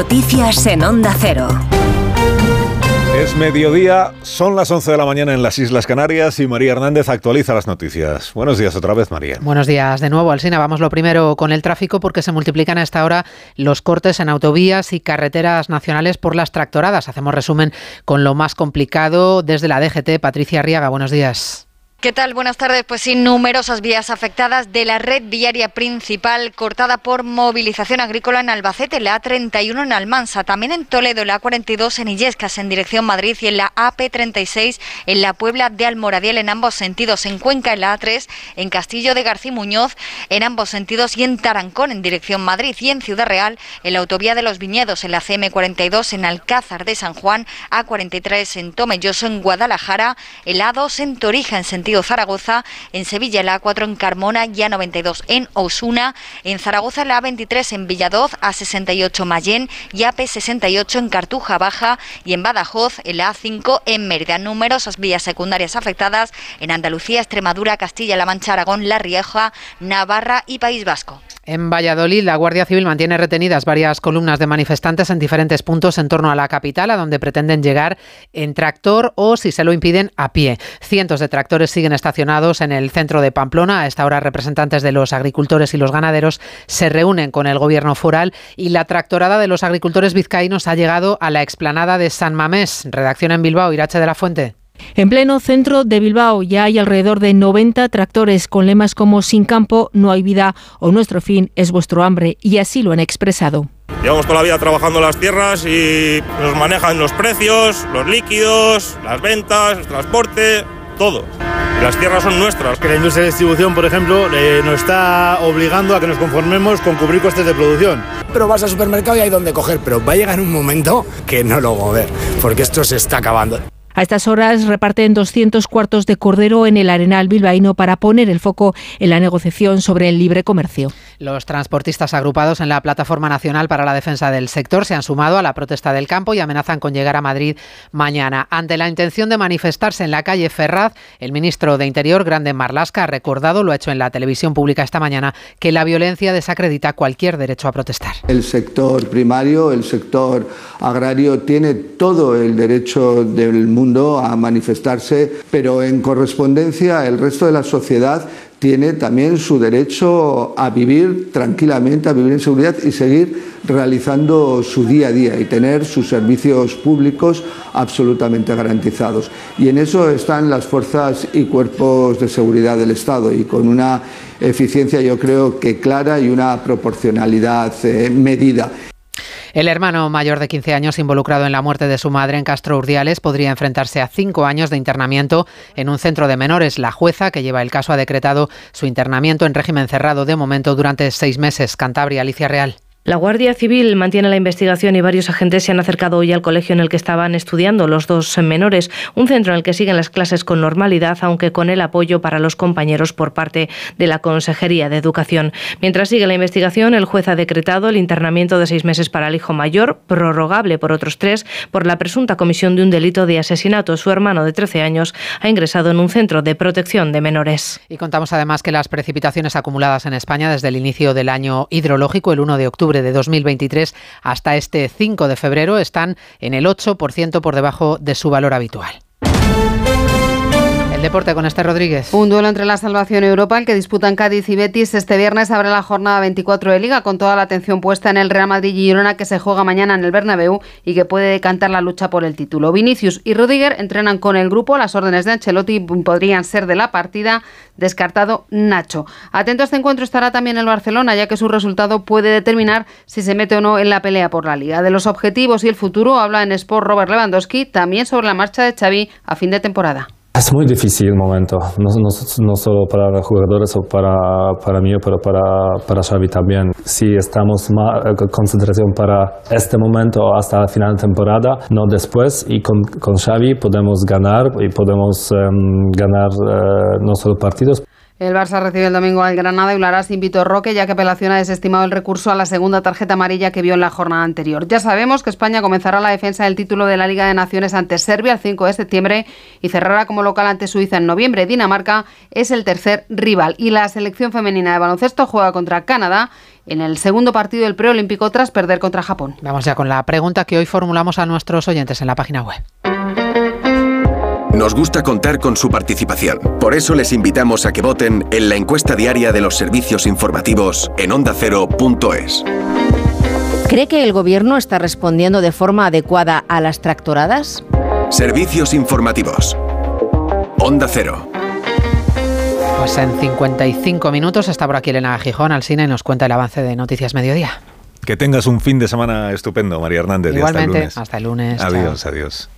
Noticias en Onda Cero. Es mediodía, son las 11 de la mañana en las Islas Canarias y María Hernández actualiza las noticias. Buenos días otra vez, María. Buenos días de nuevo, Alsina. Vamos lo primero con el tráfico porque se multiplican a esta hora los cortes en autovías y carreteras nacionales por las tractoradas. Hacemos resumen con lo más complicado desde la DGT. Patricia Arriaga, buenos días. ¿Qué tal? Buenas tardes. Pues sí, numerosas vías afectadas de la red viaria principal cortada por movilización agrícola en Albacete, la A31 en Almansa, también en Toledo, la A42 en Illescas en dirección Madrid y en la AP36 en la Puebla de Almoradiel en ambos sentidos, en Cuenca en la A3, en Castillo de García Muñoz en ambos sentidos y en Tarancón en dirección Madrid y en Ciudad Real en la autovía de los Viñedos en la CM42 en Alcázar de San Juan, A43 en Tomelloso en Guadalajara, el A2 en Torija en sentido Zaragoza, en Sevilla la A4 en Carmona y A92 en Osuna, en Zaragoza la A23 en Villadoz, A68 Mayén y AP68 en Cartuja Baja y en Badajoz el A5 en Mérida. Numerosas vías secundarias afectadas en Andalucía, Extremadura, Castilla-La Mancha, Aragón, La Rioja, Navarra y País Vasco. En Valladolid, la Guardia Civil mantiene retenidas varias columnas de manifestantes en diferentes puntos en torno a la capital, a donde pretenden llegar en tractor o, si se lo impiden, a pie. Cientos de tractores siguen estacionados en el centro de Pamplona. A esta hora, representantes de los agricultores y los ganaderos se reúnen con el gobierno foral y la tractorada de los agricultores vizcaínos ha llegado a la explanada de San Mamés. Redacción en Bilbao, Irache de la Fuente. En pleno centro de Bilbao ya hay alrededor de 90 tractores con lemas como Sin campo no hay vida o Nuestro fin es vuestro hambre y así lo han expresado. Llevamos toda la vida trabajando las tierras y nos manejan los precios, los líquidos, las ventas, el transporte, todo. las tierras son nuestras. Que la industria de distribución, por ejemplo, eh, nos está obligando a que nos conformemos con cubrir costes de producción. Pero vas al supermercado y hay donde coger, pero va a llegar un momento que no lo voy a ver, porque esto se está acabando. A estas horas reparten 200 cuartos de cordero en el Arenal bilbaíno para poner el foco en la negociación sobre el libre comercio. Los transportistas agrupados en la Plataforma Nacional para la Defensa del Sector se han sumado a la protesta del campo y amenazan con llegar a Madrid mañana. Ante la intención de manifestarse en la calle Ferraz, el ministro de Interior, Grande Marlasca, ha recordado, lo ha hecho en la televisión pública esta mañana, que la violencia desacredita cualquier derecho a protestar. El sector primario, el sector agrario, tiene todo el derecho del mundo a manifestarse, pero en correspondencia el resto de la sociedad tiene también su derecho a vivir tranquilamente, a vivir en seguridad y seguir realizando su día a día y tener sus servicios públicos absolutamente garantizados. Y en eso están las fuerzas y cuerpos de seguridad del Estado y con una eficiencia yo creo que clara y una proporcionalidad eh, medida. El hermano mayor de 15 años involucrado en la muerte de su madre en Castro Urdiales podría enfrentarse a cinco años de internamiento en un centro de menores. La jueza que lleva el caso ha decretado su internamiento en régimen cerrado de momento durante seis meses. Cantabria, Alicia Real. La Guardia Civil mantiene la investigación y varios agentes se han acercado hoy al colegio en el que estaban estudiando los dos menores, un centro en el que siguen las clases con normalidad, aunque con el apoyo para los compañeros por parte de la Consejería de Educación. Mientras sigue la investigación, el juez ha decretado el internamiento de seis meses para el hijo mayor, prorrogable por otros tres, por la presunta comisión de un delito de asesinato. Su hermano de 13 años ha ingresado en un centro de protección de menores. Y contamos además que las precipitaciones acumuladas en España desde el inicio del año hidrológico, el 1 de octubre, de 2023 hasta este 5 de febrero están en el 8% por debajo de su valor habitual deporte con este Rodríguez. Un duelo entre la salvación Europa, el que disputan Cádiz y Betis. Este viernes abre la jornada 24 de Liga con toda la atención puesta en el Real Madrid y Girona que se juega mañana en el Bernabéu y que puede decantar la lucha por el título. Vinicius y Rudiger entrenan con el grupo. Las órdenes de Ancelotti podrían ser de la partida. Descartado Nacho. Atento a este encuentro estará también el Barcelona, ya que su resultado puede determinar si se mete o no en la pelea por la Liga. De los objetivos y el futuro habla en Sport Robert Lewandowski, también sobre la marcha de Xavi a fin de temporada. Es muy difícil el momento, no, no, no, solo para los jugadores o para, para mí, pero para, para Xavi también. Si estamos más eh, concentración para este momento hasta el final de temporada, no después, y con, con Xavi podemos ganar y podemos um, ganar uh, no solo partidos, el Barça recibe el domingo al Granada y lo sin Vitor Roque, ya que apelación ha desestimado el recurso a la segunda tarjeta amarilla que vio en la jornada anterior. Ya sabemos que España comenzará la defensa del título de la Liga de Naciones ante Serbia el 5 de septiembre y cerrará como local ante Suiza en noviembre. Dinamarca es el tercer rival y la selección femenina de baloncesto juega contra Canadá en el segundo partido del preolímpico tras perder contra Japón. Vamos ya con la pregunta que hoy formulamos a nuestros oyentes en la página web. Nos gusta contar con su participación. Por eso les invitamos a que voten en la encuesta diaria de los servicios informativos en ondacero.es. ¿Cree que el gobierno está respondiendo de forma adecuada a las tractoradas? Servicios informativos. Onda Cero. Pues en 55 minutos está por aquí Elena Gijón al cine y nos cuenta el avance de Noticias Mediodía. Que tengas un fin de semana estupendo, María Hernández. Igualmente, y hasta el lunes. Hasta el lunes. Adiós, adiós.